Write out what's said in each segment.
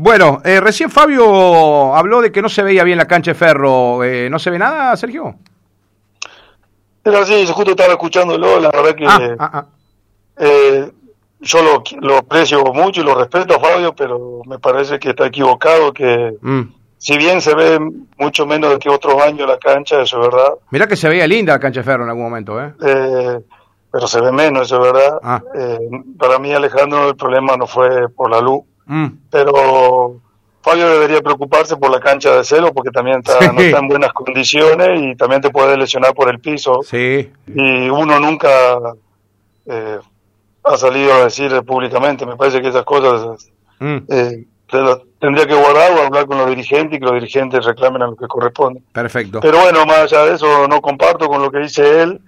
Bueno, eh, recién Fabio habló de que no se veía bien la cancha de Ferro. Eh, ¿No se ve nada, Sergio? Era así, yo justo estaba escuchándolo, la verdad que Ah, ah, ah. eh, yo lo, lo aprecio mucho y lo respeto a Fabio, pero me parece que está equivocado, que Mm. si bien se ve mucho menos que otros años la cancha, eso es verdad, Mirá que se veía linda la cancha de Ferro en algún momento, ¿eh? eh, pero se ve menos, eso es verdad. Eh, para mí, Alejandro, el problema no fue por la luz, Mm. pero Fabio debería preocuparse por la cancha de celo porque también está, Sí. no está en buenas condiciones y también te puede lesionar por el piso. Sí. y uno nunca eh, ha salido a decir públicamente. Me parece que esas cosas Mm. eh, tendría que guardar o hablar con los dirigentes y que los dirigentes reclamen a lo que corresponde. Perfecto. Pero bueno, más allá de eso, no comparto con lo que dice él.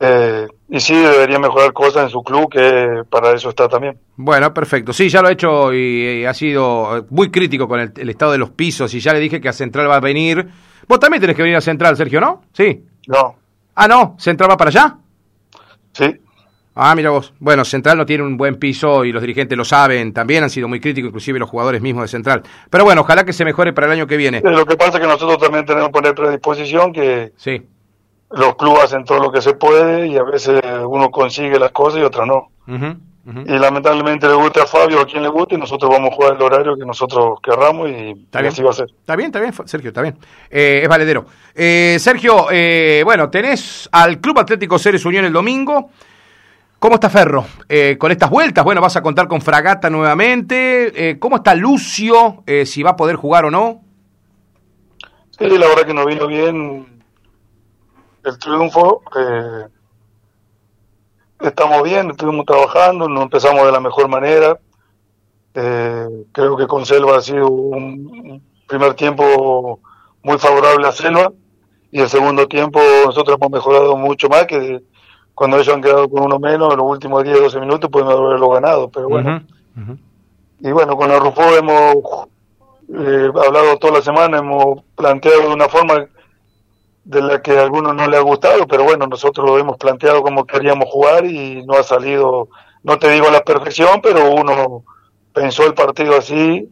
Eh, y sí, debería mejorar cosas en su club, que para eso está también. Bueno, perfecto. Sí, ya lo ha hecho y, y ha sido eh, muy crítico con el, el estado de los pisos y ya le dije que a Central va a venir. Vos también tenés que venir a Central, Sergio, ¿no? Sí. No, Ah, no, Central va para allá. sí, Ah, mira vos. Bueno, Central no tiene un buen piso y los dirigentes lo saben. También han sido muy críticos, inclusive los jugadores mismos de Central. Pero bueno, ojalá que se mejore para el año que viene. Eh, lo que pasa es que nosotros también tenemos que poner predisposición, que Sí. Los clubes hacen todo lo que se puede y a veces uno consigue las cosas y otras no. Y lamentablemente le gusta a Fabio a quien le guste y nosotros vamos a jugar el horario que nosotros querramos y, y así va a ser. Está bien, está bien, Sergio, está bien. Eh, es valedero. Eh, Sergio, eh, bueno, tenés al Club Atlético Ceres Unión el domingo. ¿Cómo está Ferro? Eh, con estas vueltas, bueno, vas a contar con Fragata nuevamente. Eh, ¿Cómo está Lucio? Eh, si va a poder jugar o no. Sí, la verdad que nos vino bien el triunfo. eh, estamos bien, estuvimos trabajando, nos empezamos de la mejor manera. Eh, creo que con Selva ha sido un primer tiempo muy favorable a Selva y el segundo tiempo nosotros hemos mejorado mucho más que cuando ellos han quedado con uno menos en los últimos 10, 12 minutos pudimos haberlo ganado, pero bueno. Y bueno, con el Rufo hemos eh, hablado toda la semana, hemos planteado de una forma de la que a algunos no les ha gustado, pero bueno, nosotros lo hemos planteado como queríamos jugar y no ha salido, no te digo a la perfección, pero uno pensó el partido así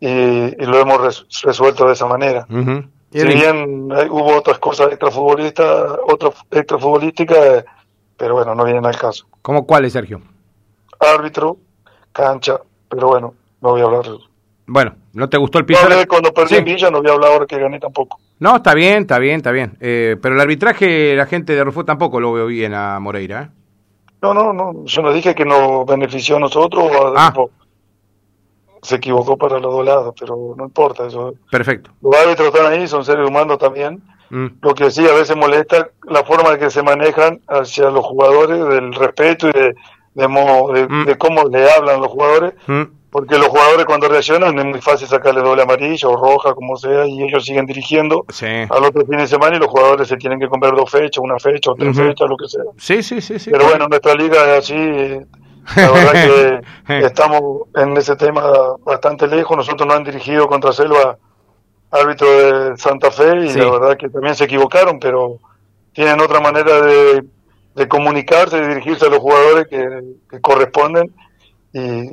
y, y lo hemos res- resuelto de esa manera. Si bien hay- hubo otras cosas extrafutbolistas, otras extrafutbolísticas, eh, pero bueno, no vienen al caso. ¿Cómo cuáles, Sergio? Árbitro, cancha, pero bueno, no voy a hablar. Bueno, ¿no te gustó el No piso? hablé cuando perdí Sí. en Villa, no voy a hablar ahora que gané tampoco. No, está bien, está bien, está bien. Eh, pero el arbitraje, la gente de Rufo tampoco lo veo bien a Moreira. ¿eh? No, no, no, yo no dije que nos benefició a nosotros o al Ah. Se equivocó para los dos lados, pero no importa eso. Perfecto. Los árbitros están ahí, son seres humanos también. Mm. Lo que sí a veces molesta la forma en que se manejan hacia los jugadores, del respeto y de, de, mo- de- Mm. de cómo le hablan los jugadores, Mm. Porque los jugadores cuando reaccionan es muy fácil sacarle doble amarilla o roja, como sea, y ellos siguen dirigiendo Sí. al otro fin de semana y los jugadores se tienen que comer dos fechas, una fecha o tres fechas, lo que sea. Sí, sí, sí, sí. Pero bueno, nuestra liga es así. La verdad que estamos en ese tema bastante lejos. Nosotros no han dirigido contra Selva árbitro de Santa Fe y Sí. la verdad que también se equivocaron, pero tienen otra manera de, de comunicarse y dirigirse a los jugadores que, que corresponden y,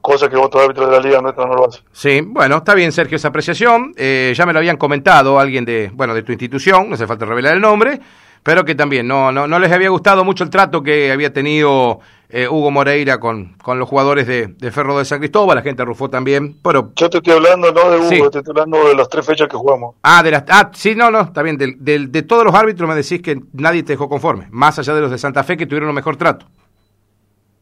cosa que otros árbitros de la liga nuestra no lo hacen. Sí, bueno, está bien, Sergio, esa apreciación. Eh, ya me lo habían comentado alguien de, bueno, de tu institución, no hace falta revelar el nombre, pero que también no, no, no les había gustado mucho el trato que había tenido eh, Hugo Moreira con, con los jugadores de, de Ferro de San Cristóbal, la gente de Rufo también, pero... Yo te estoy hablando no de Hugo, Sí. te estoy hablando de las tres fechas que jugamos. Ah, de las, ah, sí, no, no, está bien. Del, del- de todos los árbitros me decís que nadie te dejó conforme, más allá de los de Santa Fe que tuvieron un mejor trato.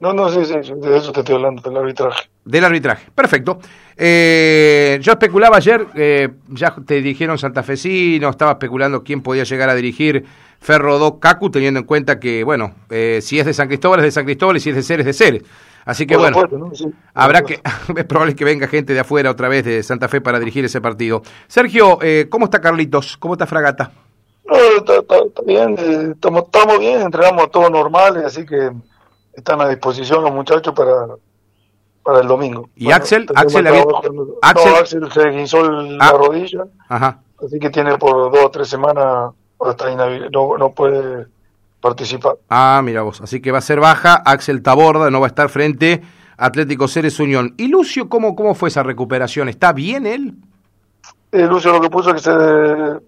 No, no, sí, sí, de eso te estoy hablando, del arbitraje. Del arbitraje. Perfecto. Eh, yo especulaba ayer, eh, ya te dijeron santafesino, estaba especulando quién podía llegar a dirigir Ferro do Cacu, teniendo en cuenta que, bueno, eh, si es de San Cristóbal es de San Cristóbal y si es de Ceres es de Ceres. Así que Por bueno, ¿no? Sí, habrá que, es probable que venga gente de afuera otra vez de Santa Fe para dirigir ese partido. Sergio, eh, ¿cómo está Carlitos? ¿Cómo está Fragata? No, está, está- está bien, eh, estamos, estamos bien, entrenamos todo normal, así que están a disposición los muchachos para, para el domingo. ¿Y Axel? tenemos Axel trabajo había- Axel- No, Axel se guinzó el- Ah. la rodilla, Ajá. así que tiene por dos o tres semanas, hasta inhabil- no, no puede participar. Ah, mira vos. Así que va a ser baja. Axel Taborda no va a estar frente Atlético Ceres Unión. ¿Y Lucio, cómo, cómo fue esa recuperación? ¿Está bien él? Eh, Lucio lo que puso es que se,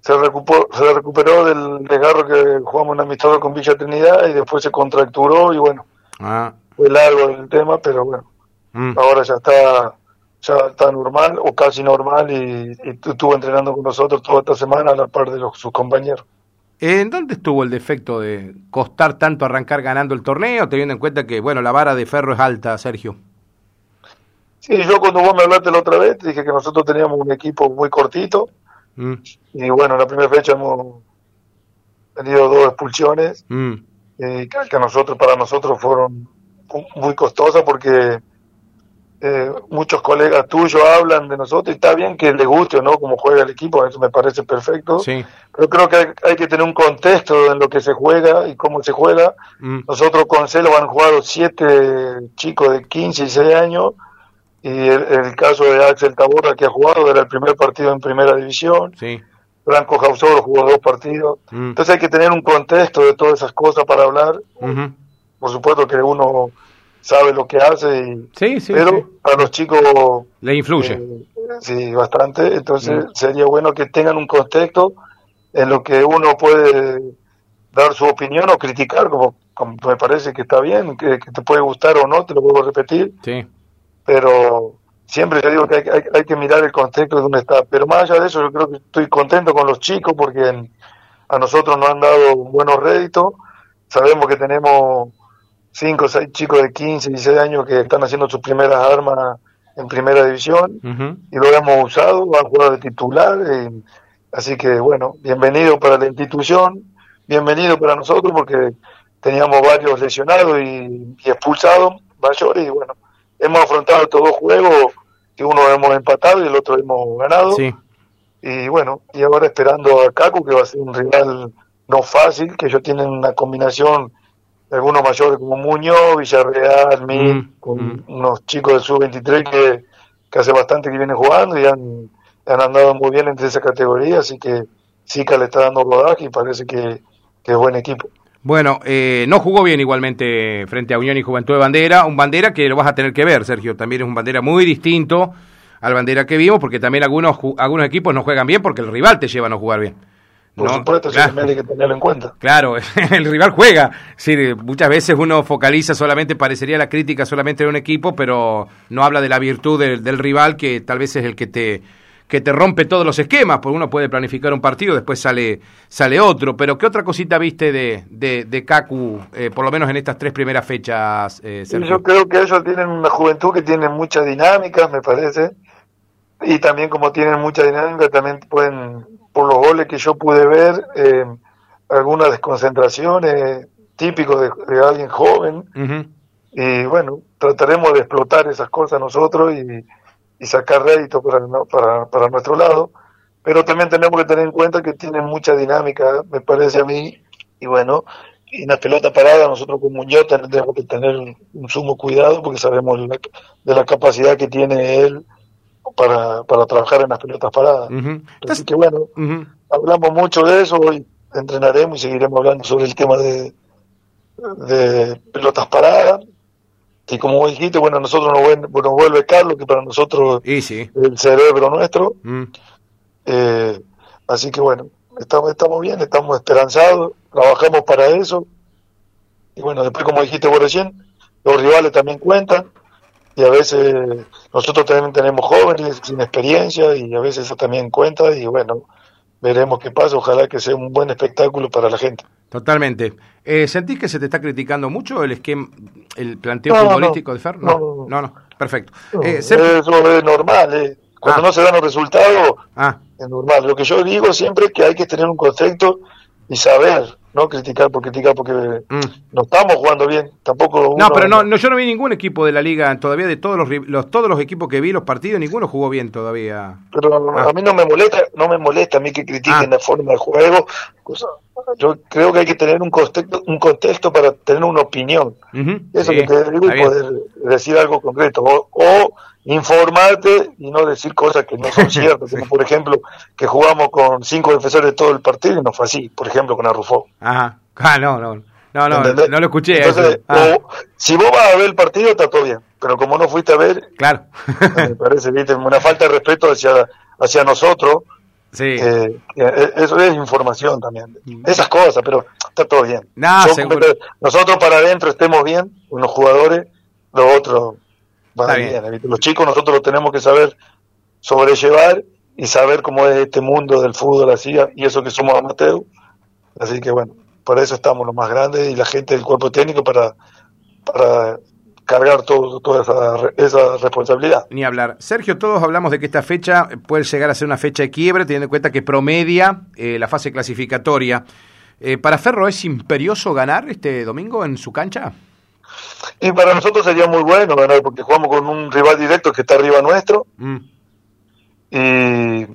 se, recuperó, se recuperó del desgarro que jugamos en amistoso con Villa Trinidad y después se contracturó y bueno, Ah, fue largo el tema, pero bueno, mm. ahora ya está ya está normal o casi normal y, y estuvo entrenando con nosotros toda esta semana a la par de los, sus compañeros. ¿En dónde estuvo el defecto de costar tanto arrancar ganando el torneo, teniendo en cuenta que, bueno, la vara de ferro es alta, Sergio? Sí, yo cuando vos me hablaste la otra vez, te dije que nosotros teníamos un equipo muy cortito Mm, y bueno, en la primera fecha hemos tenido dos expulsiones mm, eh, que, a nosotros, para nosotros fueron muy costosas porque eh, muchos colegas tuyos hablan de nosotros y está bien que les guste o no cómo juega el equipo, eso me parece perfecto, sí. pero creo que hay, hay que tener un contexto en lo que se juega y cómo se juega. mm, Nosotros con Celo han jugado siete chicos de 15 y 6 años y el, el caso de Axel Taborra que ha jugado era el primer partido en primera división, sí. Franco Jausoro jugó dos partidos, mm, entonces hay que tener un contexto de todas esas cosas para hablar, por supuesto que uno sabe lo que hace, y, Sí, sí, pero a los chicos Le influye. eh, sí, bastante, entonces Mm. sería bueno que tengan un contexto en lo que uno puede dar su opinión o criticar, como, como me parece que está bien, que, que te puede gustar o no, te lo a repetir, Sí. Pero siempre yo digo que hay, hay- hay que mirar el contexto de donde está. Pero más allá de eso, yo creo que estoy contento con los chicos porque en- a nosotros nos han dado buenos réditos. Sabemos que tenemos cinco o seis chicos de 15, 16 años que están haciendo sus primeras armas en primera división y lo hemos usado, han jugado de titular. eh, así que bueno, bienvenido para la institución, bienvenido para nosotros porque teníamos varios lesionados y, y expulsados mayores y bueno, hemos afrontado estos dos juegos que uno hemos empatado y el otro hemos ganado. Sí. Y bueno, y ahora esperando a Caco, que va a ser un rival no fácil, que ellos tienen una combinación de algunos mayores como Muñoz, Villarreal, Mil, Mm, con mm. unos chicos del sub-23 que, que hace bastante que vienen jugando y han, han andado muy bien entre esa categoría, así que Sica le está dando rodaje y parece que, que es buen equipo. Bueno, eh, no jugó bien igualmente frente a Unión y Juventud de Bandera, un Bandera que lo vas a tener que ver, Sergio, también es un Bandera muy distinto al Bandera que vimos, porque también algunos, algunos equipos no juegan bien porque el rival te lleva a no jugar bien. Por ¿no? supuesto, Claro. también hay que tenerlo en cuenta. Claro, el rival juega. Sí, muchas veces uno focaliza solamente, parecería la crítica solamente de un equipo, pero no habla de la virtud del, del rival, que tal vez es el que te que te rompe todos los esquemas, porque uno puede planificar un partido, después sale sale otro. Pero ¿qué otra cosita viste de, de, de Kaku, eh, por lo menos en estas tres primeras fechas, eh, Sergio? yo creo que ellos tienen una juventud que tiene mucha dinámica, me parece. Y también como tienen mucha dinámica, también pueden, por los goles que yo pude ver, eh, algunas desconcentraciones típicos de, de alguien joven. Ujú. Y bueno, trataremos de explotar esas cosas nosotros y, y sacar rédito para, para, para nuestro lado. Pero también tenemos que tener en cuenta que tienen mucha dinámica, me parece a mí. Y bueno, y en la pelota parada nosotros como Muñoz tendremos que tener un, un sumo cuidado porque sabemos la- de la capacidad que tiene él para, para trabajar en las pelotas paradas. Así que bueno, hablamos mucho de eso y entrenaremos y seguiremos hablando sobre el tema de, de pelotas paradas. Y como vos dijiste, bueno, nosotros nos, vuel- nos vuelve Carlos, que para nosotros Y sí. es el cerebro nuestro. Mm. Eh, así que bueno, estamos, estamos bien, estamos esperanzados, trabajamos para eso. Y bueno, después como dijiste vos recién, los rivales también cuentan. Y a veces nosotros también tenemos jóvenes sin experiencia y a veces eso también cuenta. Y bueno, veremos qué pasa. Ojalá que sea un buen espectáculo para la gente. Totalmente. Eh, ¿Sentís que se te está criticando mucho el esquema, el planteo No, no, futbolístico de Fer? No, no, no, no. Perfecto. Eh, eso es normal. eh. Cuando Ah. no se dan los resultados, Ah, es normal. Lo que yo digo siempre es que hay que tener un concepto y saber, no criticar por criticar porque mm. no estamos jugando bien. Tampoco No, pero no, no, yo no vi ningún equipo de la liga todavía, de todos los, todos los equipos que vi, los partidos, ninguno jugó bien todavía. Pero Ah. a mí no me molesta, no me molesta a mí que critiquen Ah. la forma de juego. cosa- Yo creo que hay que tener un contexto, un contexto para tener una opinión. Eso sí, que te digo y poder decir algo concreto. O, o informarte y no decir cosas que no son ciertas. Como por ejemplo, que jugamos con cinco defensores todo el partido y no fue así. Por ejemplo, con Arrufó. Ajá. Ah, no, no. No, no, no lo escuché. Entonces, ah. si vos vas a ver el partido, está todo bien. Pero como no fuiste a ver, claro. me parece, viste, una falta de respeto hacia, hacia nosotros. Sí. Eh, eh, eso es información también. Mm. Esas cosas, pero está todo bien. nosotros para adentro estemos bien, unos jugadores, los otros van bien. Los chicos nosotros lo tenemos que saber sobrellevar y saber cómo es este mundo del fútbol así, y eso que somos amateur. Así que bueno, por eso estamos los más grandes y la gente del cuerpo técnico para, para cargar todo, toda esa, esa, responsabilidad. Ni hablar. Sergio, todos hablamos de que esta fecha puede llegar a ser una fecha de quiebre, teniendo en cuenta que promedia eh, la fase clasificatoria. Eh, ¿Para Ferro es imperioso ganar este domingo en su cancha? Y para nosotros sería muy bueno ganar, porque jugamos con un rival directo que está arriba nuestro. Mm. Y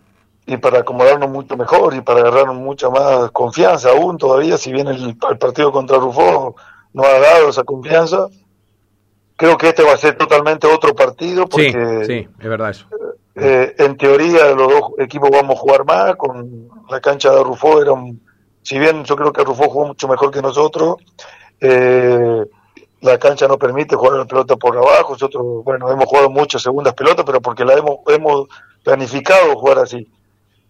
y para acomodarnos mucho mejor y para agarrarnos mucha más confianza aún todavía, si bien el, partido contra Rufo no ha dado esa confianza, creo que este va a ser totalmente otro partido porque sí, es verdad eso. Eh, en teoría los dos equipos vamos a jugar más, con la cancha de Rufo era si bien yo creo que Rufo jugó mucho mejor que nosotros, eh, la cancha no permite jugar la pelota por abajo, nosotros, bueno, hemos jugado muchas segundas pelotas, pero porque la hemos, hemos planificado jugar así.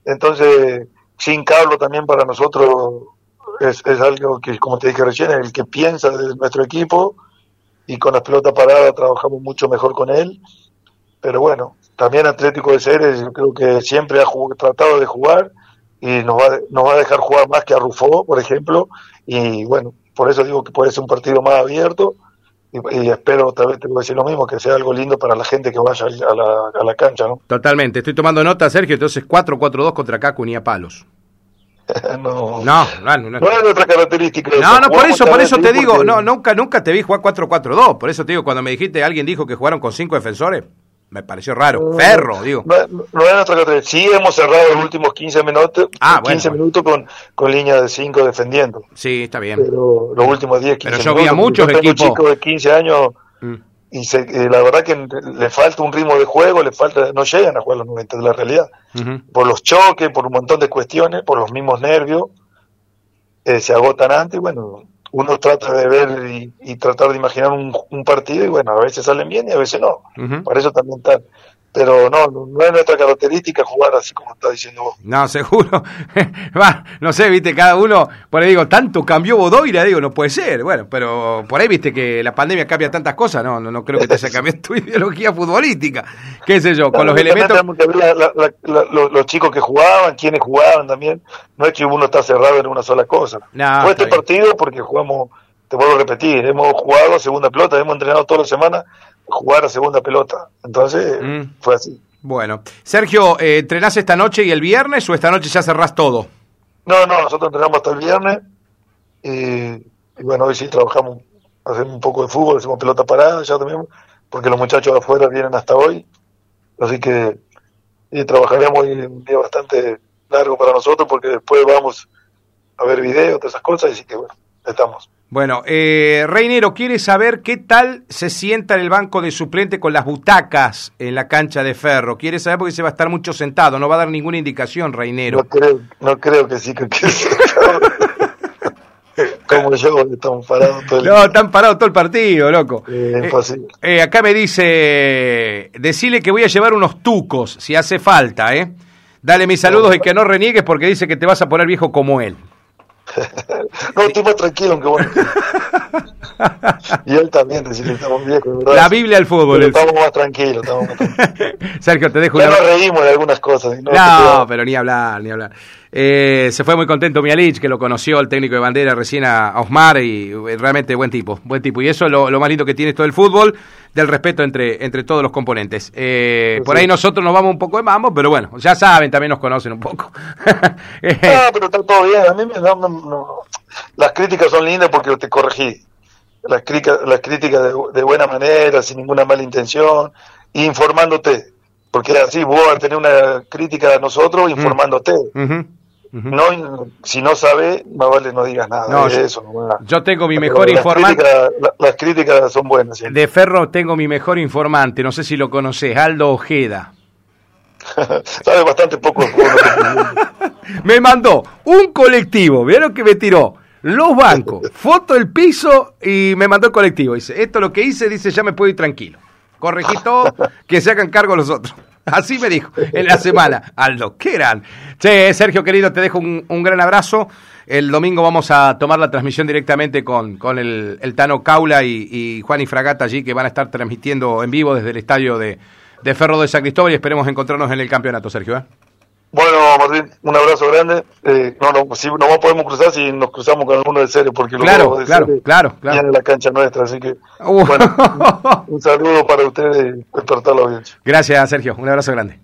Entonces, sin Carlos también para nosotros es, es algo que, como te dije recién, el que piensa de nuestro equipo y con las pelotas paradas trabajamos mucho mejor con él. Pero bueno, también Atlético de Ceres yo creo que siempre ha tratado de jugar y nos va, nos va a dejar jugar más que a Rufo, por ejemplo. Y bueno, por eso digo que puede ser un partido más abierto y, espero, otra vez te voy a decir lo mismo, que sea algo lindo para la gente que vaya a la, a la cancha, ¿no? Totalmente, estoy tomando nota, Sergio, entonces 4-4-2 contra Cacu ni a palos. no, no, no, no, no, es nuestra característica. No, no, por eso, por eso te digo, no, nunca, nunca te vi jugar 4-4-2, por eso te digo, cuando me dijiste, alguien dijo que jugaron con cinco defensores, me pareció raro. Ferro, digo. No, no es nuestra Sí, hemos cerrado los últimos 15 minutos, ah, 15 minutos con, con línea de 5 defendiendo. Sí, está bien. Pero los últimos 10, 15 Pero yo vi a muchos equipos. chicos de 15 años mm. y eh, la verdad que le falta un ritmo de juego, le falta no llegan a jugar los 90 de la realidad. Por los choques, por un montón de cuestiones, por los mismos nervios, eh, se agotan antes y bueno, uno trata de ver y, tratar de imaginar un, partido y bueno, a veces salen bien y a veces no. Por eso también están pero no, no es nuestra característica jugar así como está diciendo vos. No, seguro. Va, no sé, viste, cada uno, por ahí digo, tanto cambió Bodoira, digo, no puede ser. Bueno, pero por ahí viste que la pandemia cambia tantas cosas, no, no, no creo que te haya cambiado tu ideología futbolística. Qué sé yo, con los elementos. los, chicos que jugaban, quienes jugaban también. No es que uno está cerrado en una sola cosa. Fue este partido porque jugamos, te vuelvo a repetir, hemos jugado segunda pelota, hemos entrenado toda la semana jugar a segunda pelota. Entonces mm. fue así. Bueno, Sergio, eh, ¿entrenás esta noche y el viernes o esta noche ya cerrás todo? No, no, nosotros entrenamos hasta el viernes y, bueno, hoy sí trabajamos, hacemos un poco de fútbol, hacemos pelota parada ya también, porque los muchachos de afuera vienen hasta hoy, así que y trabajaremos hoy un día bastante largo para nosotros porque después vamos a ver videos, todas esas cosas, así que bueno, estamos. Bueno, eh, Reinero quiere saber qué tal se sienta en el banco de suplente con las butacas en la cancha de ferro. Quiere saber porque se va a estar mucho sentado, no va a dar ninguna indicación, Reinero. No creo, no creo que sí, que, Como yo, estamos parados todo el No, están parados todo el partido, loco. Eh, eh, acá me dice, decile que voy a llevar unos tucos, si hace falta, ¿eh? Dale mis saludos y que no reniegues porque dice que te vas a poner viejo como él. no, estoy más tranquilo, aunque bueno. y él también, decir, estamos viejos, ¿verdad? La Biblia del fútbol. estamos más tranquilos, estamos más tranquilos. Sergio, te dejo ya nos reímos de algunas cosas. No, no pero ni hablar, ni hablar. Eh, se fue muy contento Mialich, que lo conoció el técnico de bandera recién a, Osmar y eh, realmente buen tipo, buen tipo. Y eso es lo, más lindo que tiene todo el fútbol, del respeto entre, entre todos los componentes. Eh, por ahí nosotros nos vamos un poco de mambo, pero bueno, ya saben, también nos conocen un poco. ah, pero está todo bien. A mí me, no, las críticas son lindas porque te corregí. Las críticas, las críticas de, buena manera, sin ninguna mala intención, informándote. Porque así vos vas a tener una crítica de nosotros informándote. No, si no sabe, más vale no digas nada. eso, yo tengo mi mejor informante. las críticas son buenas. De Ferro tengo mi mejor informante, no sé si lo conoces, Aldo Ojeda. Sabe bastante poco. me mandó un colectivo, ¿vieron que me tiró? los bancos, foto del piso y me mandó el colectivo. Dice, esto lo que hice, dice, ya me puedo ir tranquilo. Corregí todo, que se hagan cargo los otros. Así me dijo en la semana. Aldo, ¿qué eran? Che, Sergio querido, te dejo un, un, gran abrazo. El domingo vamos a tomar la transmisión directamente con, con el, el Tano Caula y, y, Juan y Fragata allí, que van a estar transmitiendo en vivo desde el estadio de, de Ferro de San Cristóbal y esperemos encontrarnos en el campeonato, Sergio. ¿eh? Bueno, Martín, un abrazo grande. Eh, no, no, si, no podemos cruzar si nos cruzamos con alguno de serio, porque claro, de claro, claro, claro. en la cancha nuestra, así que uh. bueno, un, un, saludo para ustedes y despertar la audiencia. Gracias, Sergio, un abrazo grande.